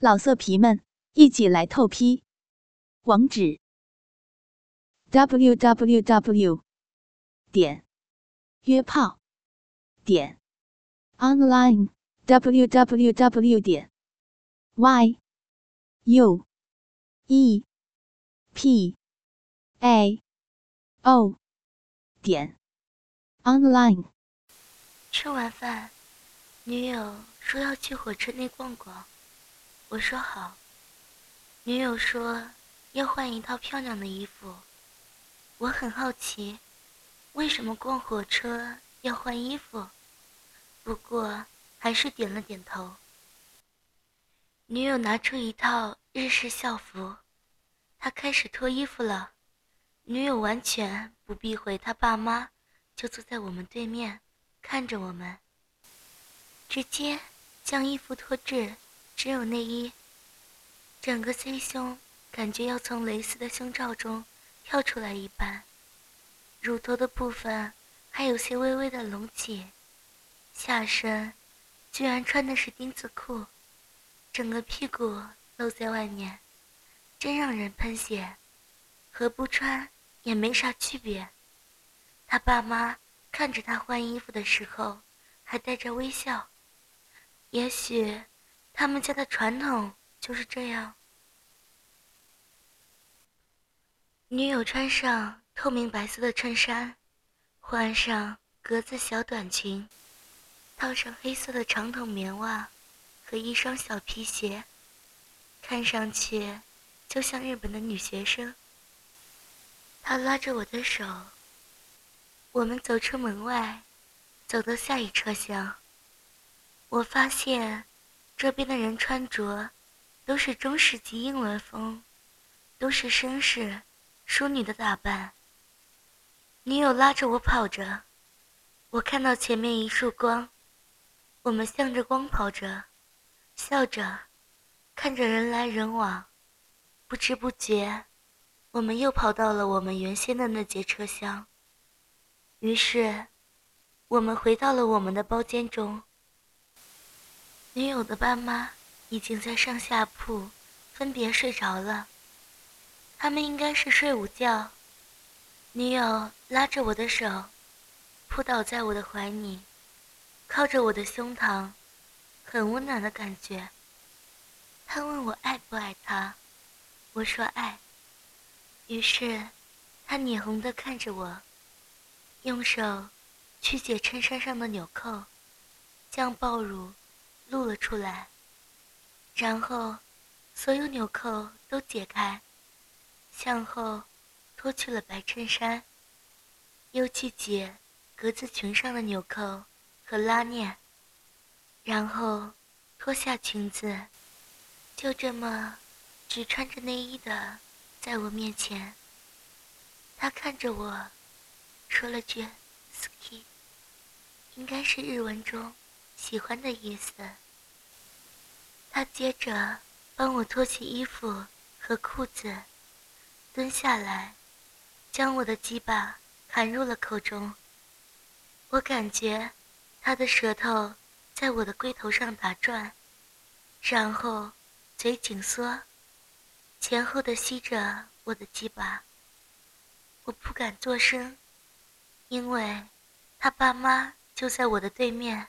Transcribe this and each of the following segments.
老色皮们，一起来透批！网址：w w w 点约炮点 online w w w 点 y u e p a o 点 online。吃完饭，女友说要去火车内逛逛。我说好。女友说要换一套漂亮的衣服，我很好奇，为什么逛火车要换衣服？不过还是点了点头。女友拿出一套日式校服，她开始脱衣服了。女友完全不避讳她爸妈，就坐在我们对面，看着我们，直接将衣服脱至。只有内衣，整个 C 胸感觉要从蕾丝的胸罩中跳出来一般，乳头的部分还有些微微的隆起，下身居然穿的是丁字裤，整个屁股露在外面，真让人喷血，和不穿也没啥区别。他爸妈看着他换衣服的时候，还带着微笑，也许。他们家的传统就是这样。女友穿上透明白色的衬衫，换上格子小短裙，套上黑色的长筒棉袜和一双小皮鞋，看上去就像日本的女学生。她拉着我的手，我们走出门外，走到下一车厢，我发现。这边的人穿着都是中世纪英伦风，都是绅士、淑女的打扮。女友拉着我跑着，我看到前面一束光，我们向着光跑着，笑着，看着人来人往。不知不觉，我们又跑到了我们原先的那节车厢。于是，我们回到了我们的包间中。女友的爸妈已经在上下铺分别睡着了，他们应该是睡午觉。女友拉着我的手，扑倒在我的怀里，靠着我的胸膛，很温暖的感觉。她问我爱不爱她，我说爱。于是，她脸红的看着我，用手去解衬衫上的纽扣，将抱乳。露了出来，然后所有纽扣都解开，向后脱去了白衬衫，又去解格子裙上的纽扣和拉链，然后脱下裙子，就这么只穿着内衣的在我面前。他看着我，说了句 “ski”，应该是日文中。喜欢的意思。他接着帮我脱起衣服和裤子，蹲下来，将我的鸡巴含入了口中。我感觉他的舌头在我的龟头上打转，然后嘴紧缩，前后的吸着我的鸡巴。我不敢作声，因为他爸妈就在我的对面。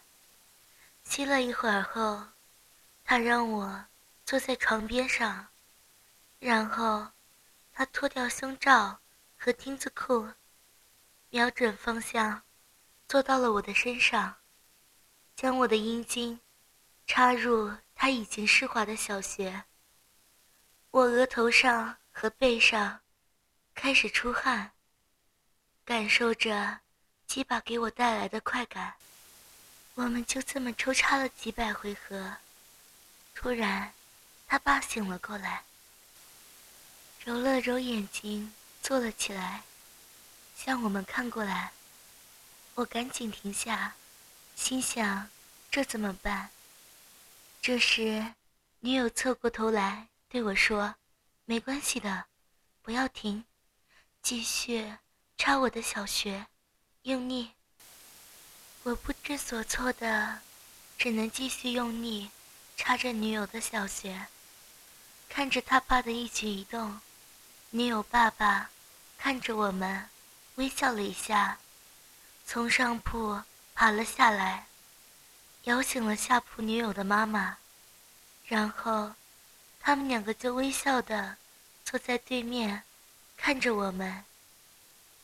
吸了一会儿后，他让我坐在床边上，然后他脱掉胸罩和丁字裤，瞄准方向，坐到了我的身上，将我的阴茎插入他已经湿滑的小穴。我额头上和背上开始出汗，感受着鸡巴给我带来的快感。我们就这么抽插了几百回合，突然，他爸醒了过来，揉了揉眼睛，坐了起来，向我们看过来。我赶紧停下，心想：这怎么办？这时，女友侧过头来对我说：“没关系的，不要停，继续插我的小穴，用力。”我不知所措的，只能继续用力插着女友的小穴。看着他爸的一举一动，女友爸爸看着我们，微笑了一下，从上铺爬了下来，摇醒了下铺女友的妈妈，然后他们两个就微笑的坐在对面，看着我们。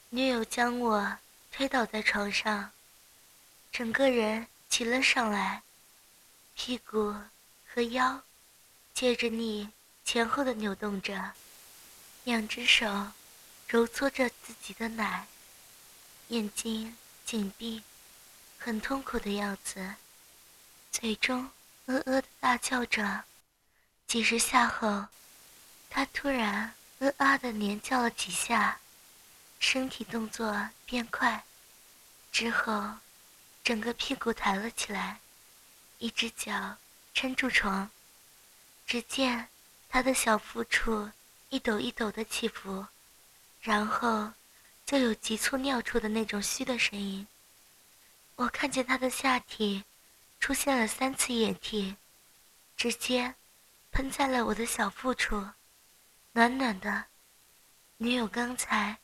女友将我推倒在床上，整个人骑了上来，屁股和腰借着你前后的扭动着，两只手揉搓着自己的奶，眼睛紧闭，很痛苦的样子，嘴中呃呃的大叫着。几十下后，他突然呃啊的连叫了几下。身体动作变快，之后，整个屁股抬了起来，一只脚撑住床。只见他的小腹处一抖一抖的起伏，然后就有急促尿出的那种虚的声音。我看见他的下体出现了三次液体，直接喷在了我的小腹处，暖暖的。女友刚才。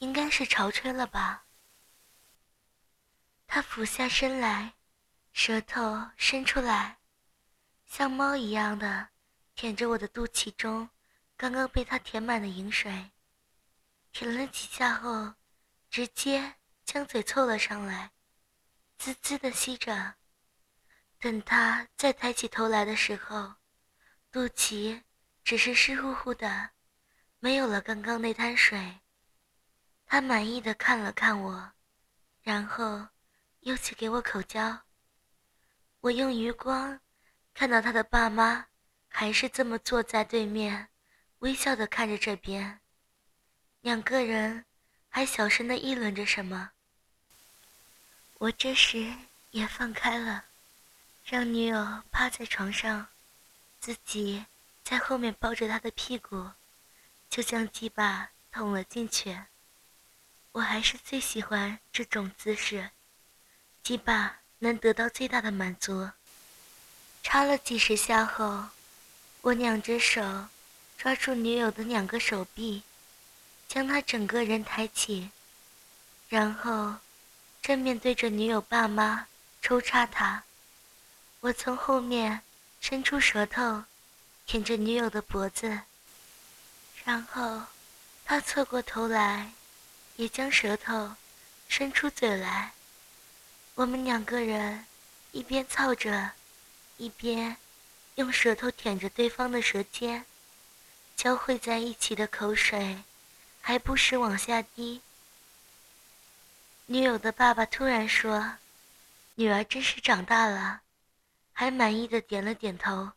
应该是潮吹了吧。他俯下身来，舌头伸出来，像猫一样的舔着我的肚脐中刚刚被他填满的饮水。舔了几下后，直接将嘴凑了上来，滋滋的吸着。等他再抬起头来的时候，肚脐只是湿乎乎的，没有了刚刚那滩水。他满意的看了看我，然后又去给我口交。我用余光看到他的爸妈还是这么坐在对面，微笑的看着这边。两个人还小声的议论着什么。我这时也放开了，让女友趴在床上，自己在后面抱着他的屁股，就将鸡巴捅了进去。我还是最喜欢这种姿势，鸡巴能得到最大的满足。插了几十下后，我两只手抓住女友的两个手臂，将她整个人抬起，然后正面对着女友爸妈抽插她。我从后面伸出舌头，舔着女友的脖子，然后他侧过头来。也将舌头伸出嘴来，我们两个人一边操着，一边用舌头舔着对方的舌尖，交汇在一起的口水还不时往下滴。女友的爸爸突然说：“女儿真是长大了。”还满意的点了点头。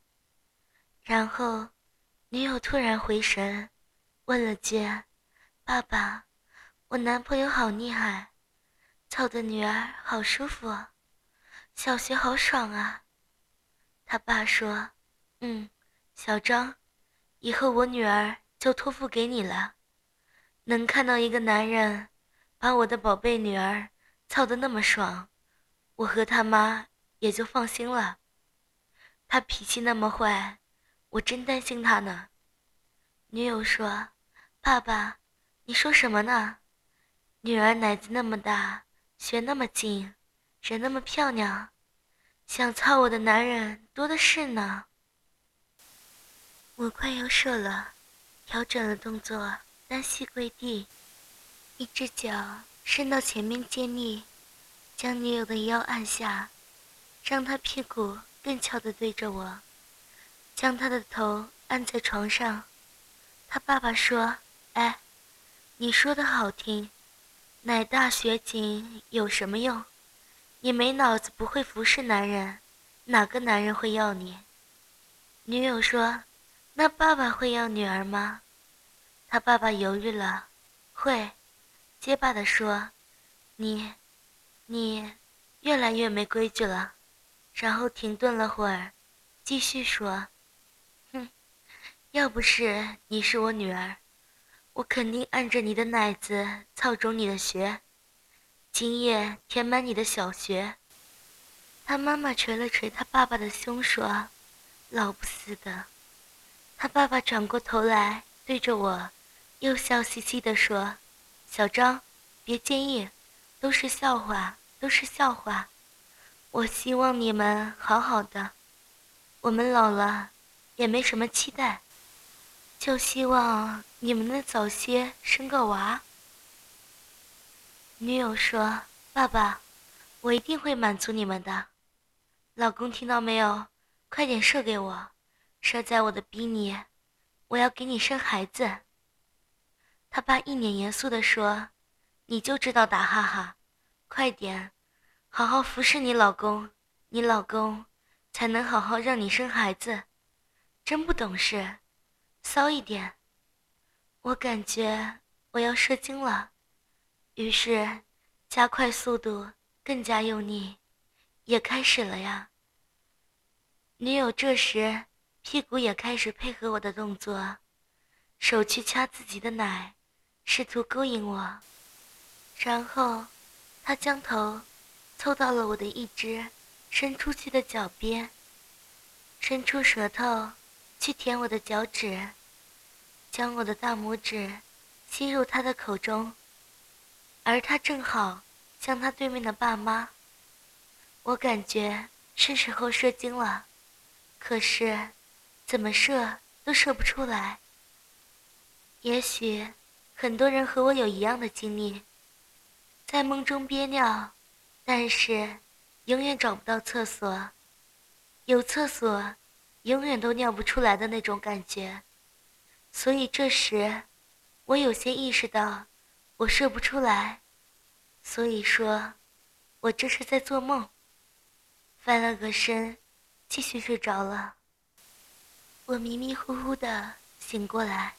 然后，女友突然回神，问了句：“爸爸。”我男朋友好厉害，操的女儿好舒服，小学好爽啊！他爸说：“嗯，小张，以后我女儿就托付给你了。能看到一个男人把我的宝贝女儿操得那么爽，我和他妈也就放心了。他脾气那么坏，我真担心他呢。”女友说：“爸爸，你说什么呢？”女儿奶子那么大，学那么精，人那么漂亮，想操我的男人多的是呢。我快要射了，调整了动作，单膝跪地，一只脚伸到前面借力，将女友的腰按下，让她屁股更翘的对着我，将她的头按在床上。他爸爸说：“哎，你说的好听。”奶大血紧有什么用？你没脑子，不会服侍男人，哪个男人会要你？女友说：“那爸爸会要女儿吗？”他爸爸犹豫了，会，结巴的说：“你，你，越来越没规矩了。”然后停顿了会儿，继续说：“哼，要不是你是我女儿。”我肯定按着你的奶子操肿你的穴，今夜填满你的小穴。他妈妈捶了捶他爸爸的胸，说：“老不死的。”他爸爸转过头来对着我，又笑嘻嘻地说：“小张，别介意，都是笑话，都是笑话。我希望你们好好的。我们老了，也没什么期待，就希望你们能早些生个娃。”女友说：“爸爸，我一定会满足你们的。老公，听到没有？快点射给我，射在我的逼里，我要给你生孩子。”他爸一脸严肃地说：“你就知道打哈哈，快点，好好服侍你老公，你老公才能好好让你生孩子。真不懂事，骚一点。”我感觉我要射精了。于是，加快速度，更加用力，也开始了呀。女友这时屁股也开始配合我的动作，手去掐自己的奶，试图勾引我。然后，她将头凑到了我的一只伸出去的脚边，伸出舌头去舔我的脚趾，将我的大拇指吸入他的口中。而他正好像他对面的爸妈，我感觉是时候射精了，可是怎么射都射不出来。也许很多人和我有一样的经历，在梦中憋尿，但是永远找不到厕所，有厕所永远都尿不出来的那种感觉。所以这时我有些意识到。我射不出来，所以说，我这是在做梦。翻了个身，继续睡着了。我迷迷糊糊的醒过来，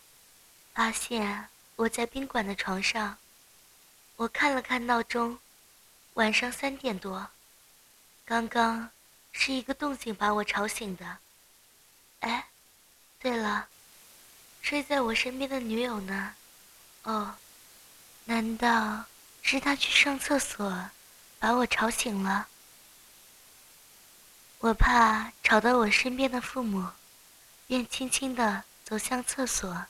发现我在宾馆的床上。我看了看闹钟，晚上三点多。刚刚是一个动静把我吵醒的。对了，睡在我身边的女友呢？哦。难道是她去上厕所，把我吵醒了？我怕吵到我身边的父母，便轻轻地走向厕所。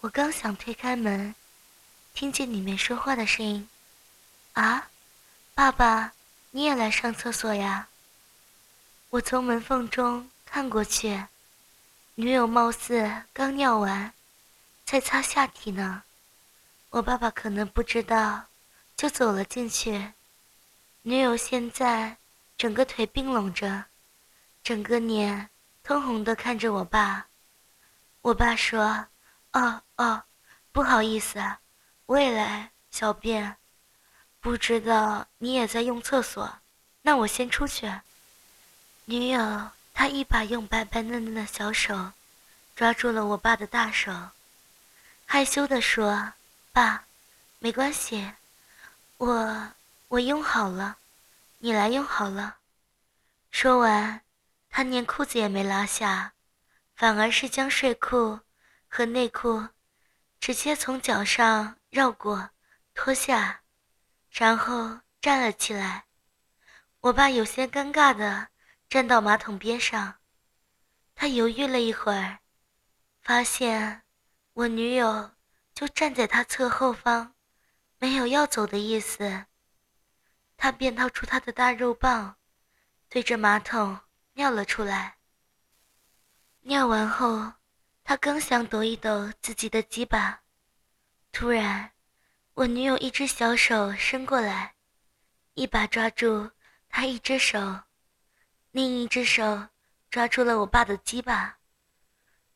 我刚想推开门，听见里面说话的声音：“啊，爸爸，你也来上厕所呀？”我从门缝中看过去，女友貌似刚尿完，在擦下体呢。我爸爸可能不知道，就走了进去。女友现在整个腿并拢着，整个脸通红的看着我爸。我爸说：“哦哦，不好意思，我也来小便。不知道你也在用厕所，那我先出去。”女友他一把用白白嫩嫩的小手抓住了我爸的大手，害羞的说。爸，没关系，我我用好了，你来用好了。说完，他连裤子也没拉下，反而是将睡裤和内裤直接从脚上绕过脱下，然后站了起来。我爸有些尴尬的站到马桶边上，他犹豫了一会儿，发现我女友。就站在他侧后方，没有要走的意思。他便掏出他的大肉棒，对着马桶尿了出来。尿完后，他刚想抖一抖自己的鸡巴，突然，我女友一只小手伸过来，一把抓住他一只手，另一只手抓住了我爸的鸡巴。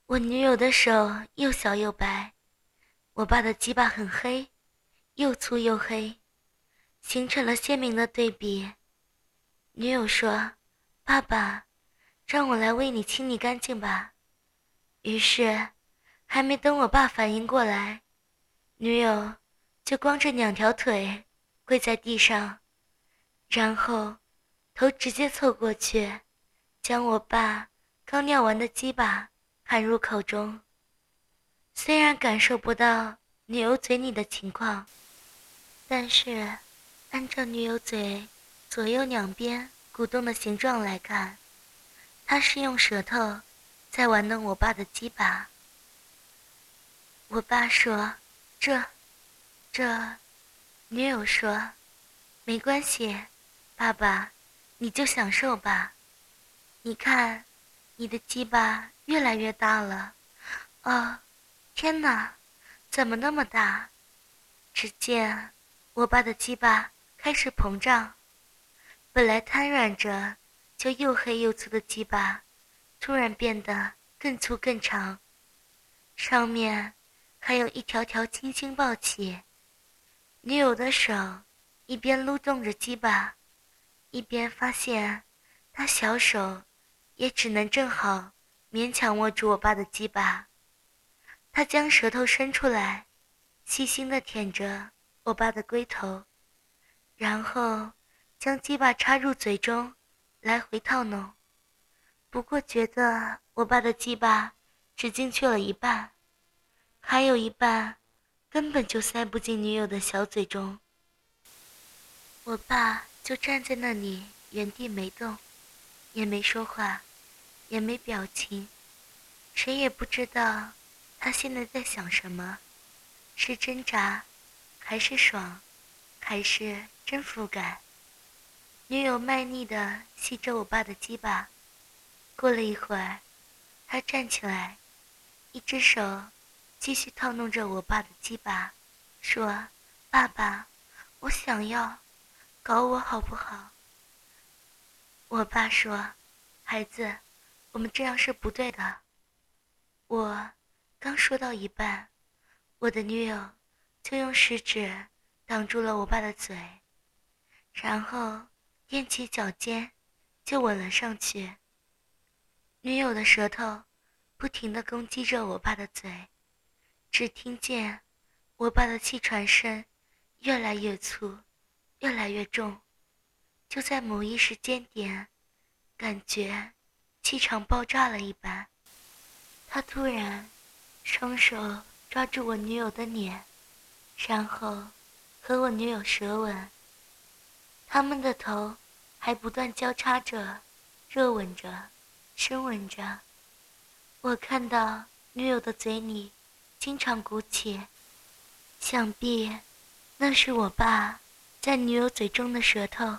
我女友的手又小又白。我爸的鸡巴很黑，又粗又黑，形成了鲜明的对比。女友说：“爸爸，让我来为你清理干净吧。”于是，还没等我爸反应过来，女友就光着两条腿跪在地上，然后头直接凑过去，将我爸刚尿完的鸡巴含入口中。虽然感受不到女友嘴里的情况，但是按照女友嘴左右两边鼓动的形状来看，她是用舌头在玩弄我爸的鸡巴。我爸说：“这，这。”女友说：“没关系，爸爸，你就享受吧。你看，你的鸡巴越来越大了。哦，天哪，怎么那么大？”只见我爸的鸡巴开始膨胀，本来瘫软着就又黑又粗的鸡巴，突然变得更粗更长，上面还有一条条青筋暴起。女友的手一边撸动着鸡巴，一边发现他小手也只能正好勉强握住我爸的鸡巴。他将舌头伸出来。细心的舔着我爸的龟头，然后将鸡巴插入嘴中，来回套弄。不过觉得我爸的鸡巴只进去了一半，还有一半根本就塞不进女友的小嘴中。我爸就站在那里原地没动，也没说话，也没表情，谁也不知道他现在在想什么。是挣扎，还是爽，还是征服感？女友卖力的吸着我爸的鸡巴。过了一会儿，他站起来，一只手继续套弄着我爸的鸡巴，说：“爸爸，我想要，搞我好不好？”我爸说：“孩子，我们这样是不对的。”我刚说到一半。我的女友就用食指挡住了我爸的嘴，然后踮起脚尖就吻了上去。女友的舌头不停地攻击着我爸的嘴，只听见我爸的气喘声越来越粗，越来越重。就在某一时间点，感觉气场爆炸了一般，他突然双手。抓住我女友的脸，然后和我女友舌吻。他们的头还不断交叉着，热吻着，深吻着。我看到女友的嘴里经常鼓起，想必那是我爸在女友嘴中的舌头。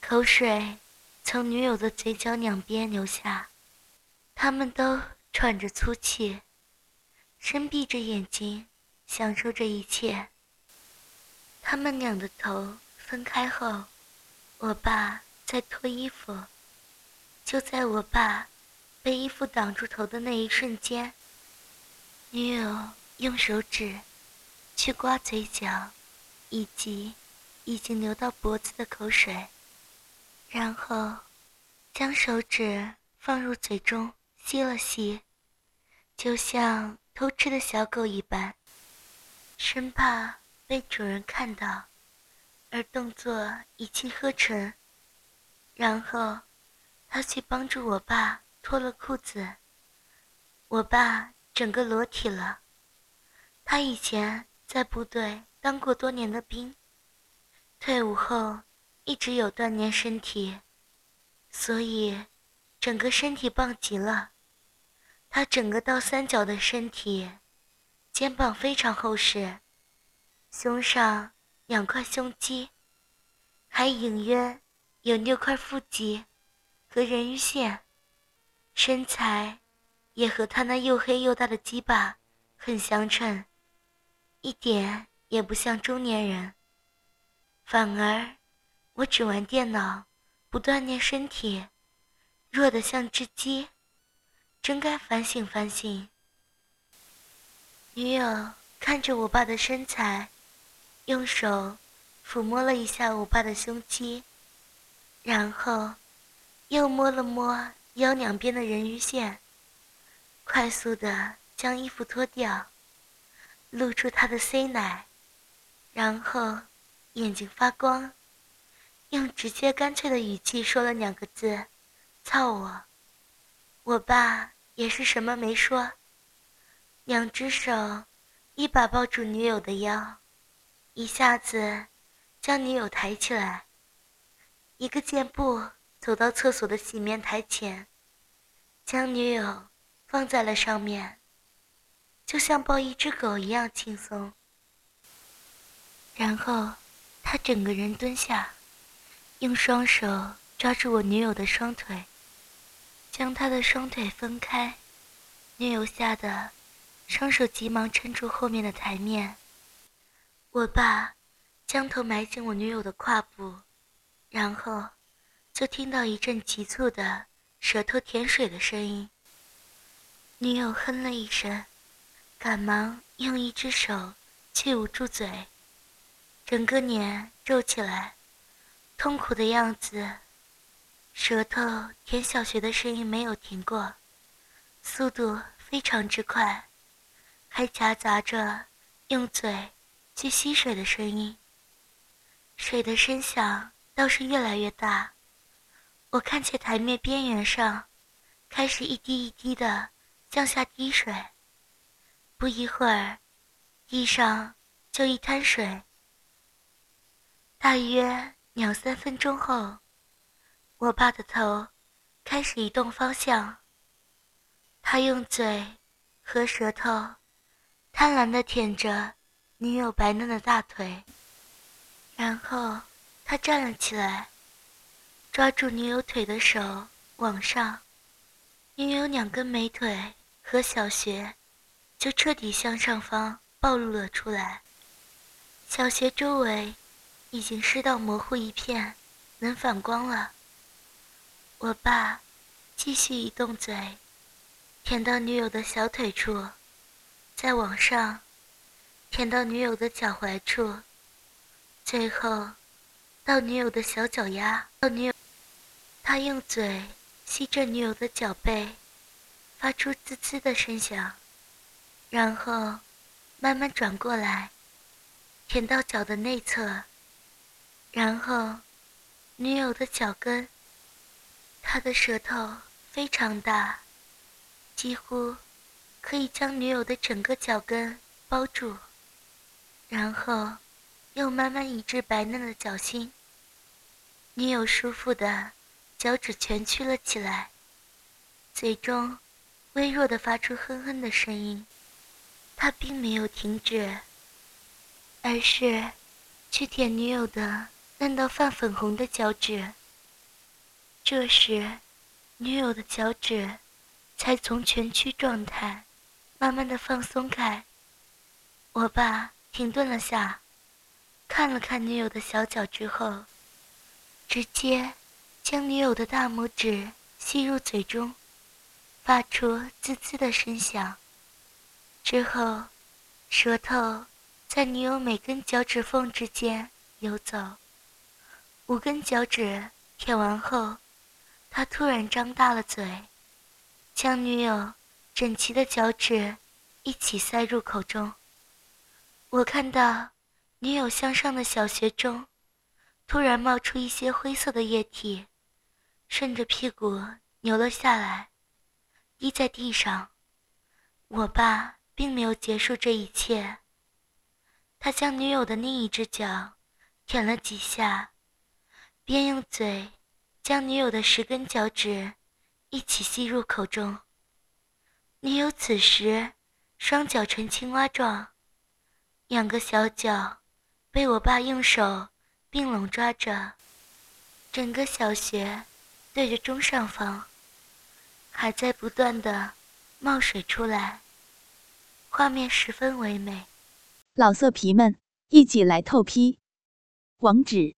口水从女友的嘴角两边流下，他们都喘着粗气。深闭着眼睛，享受这一切。他们俩的头分开后，我爸在脱衣服。就在我爸被衣服挡住头的那一瞬间，女友用手指去刮嘴角，以及已经流到脖子的口水，然后将手指放入嘴中吸了吸，就像。偷吃的小狗一般，生怕被主人看到，而动作一气呵成。然后，他去帮助我爸脱了裤子。我爸整个裸体了。他以前在部队当过多年的兵，退伍后一直有锻炼身体，所以整个身体棒极了。他整个倒三角的身体，肩膀非常厚实，胸上两块胸肌，还隐约有六块腹肌和人鱼线，身材也和他那又黑又大的鸡巴很相称，一点也不像中年人。反而，我只玩电脑，不锻炼身体，弱得像只鸡。真该反省反省。女友看着我爸的身材，用手抚摸了一下我爸的胸肌，然后又摸了摸腰两边的人鱼线，快速的将衣服脱掉，露出他的 C 奶，然后眼睛发光，用直接干脆的语气说了两个字：“操我。”我爸也是什么没说，两只手一把抱住女友的腰，一下子将女友抬起来，一个箭步走到厕所的洗面台前，将女友放在了上面，就像抱一只狗一样轻松。然后，他整个人蹲下，用双手抓住我女友的双腿，将她的双腿分开。女友吓得双手急忙撑住后面的台面。我爸将头埋进我女友的胯部，然后就听到一阵急促的舌头舔水的声音。女友哼了一声，赶忙用一只手去捂住嘴。整个脸皱起来，痛苦的样子，舌头舔小穴的声音没有停过，速度非常之快，还夹杂着用嘴去吸水的声音。水的声响倒是越来越大，我看见台面边缘上开始一滴一滴的向下滴水，不一会儿，地上就一滩水。大约两三分钟后，我爸的头开始移动方向。他用嘴和舌头贪婪地舔着女友白嫩的大腿，然后他站了起来，抓住女友腿的手往上，女友两根美腿和小穴就彻底向上方暴露了出来，小穴周围。已经湿到模糊一片，能反光了。我爸继续移动嘴，舔到女友的小腿处，再往上舔到女友的脚踝处，最后到女友的小脚丫。到女友，他用嘴吸着女友的脚背，发出滋滋的声响，然后慢慢转过来，舔到脚的内侧。然后，女友的脚跟，他的舌头非常大，几乎可以将女友的整个脚跟包住。然后，又慢慢移至白嫩的脚心。女友舒服的脚趾蜷曲了起来，嘴中微弱的发出哼哼的声音。他并没有停止，而是去舔女友的。嫩到泛粉红的脚趾。这时，女友的脚趾才从蜷曲状态慢慢的放松开。我爸停顿了下，看了看女友的小脚之后，直接将女友的大拇指吸入嘴中，发出滋滋的声响。之后，舌头在女友每根脚趾缝之间游走。五根脚趾舔完后，他突然张大了嘴，将女友整齐的脚趾一起塞入口中。我看到女友向上的小穴中突然冒出一些灰色的液体，顺着屁股流了下来，滴在地上。我爸并没有结束这一切，他将女友的另一只脚舔了几下。便用嘴将女友的十根脚趾一起吸入口中。女友此时双脚呈青蛙状，两个小脚被我爸用手并拢抓着，整个小穴对着中上方，还在不断的冒水出来，画面十分唯美。老色皮们，一起来透批，网址。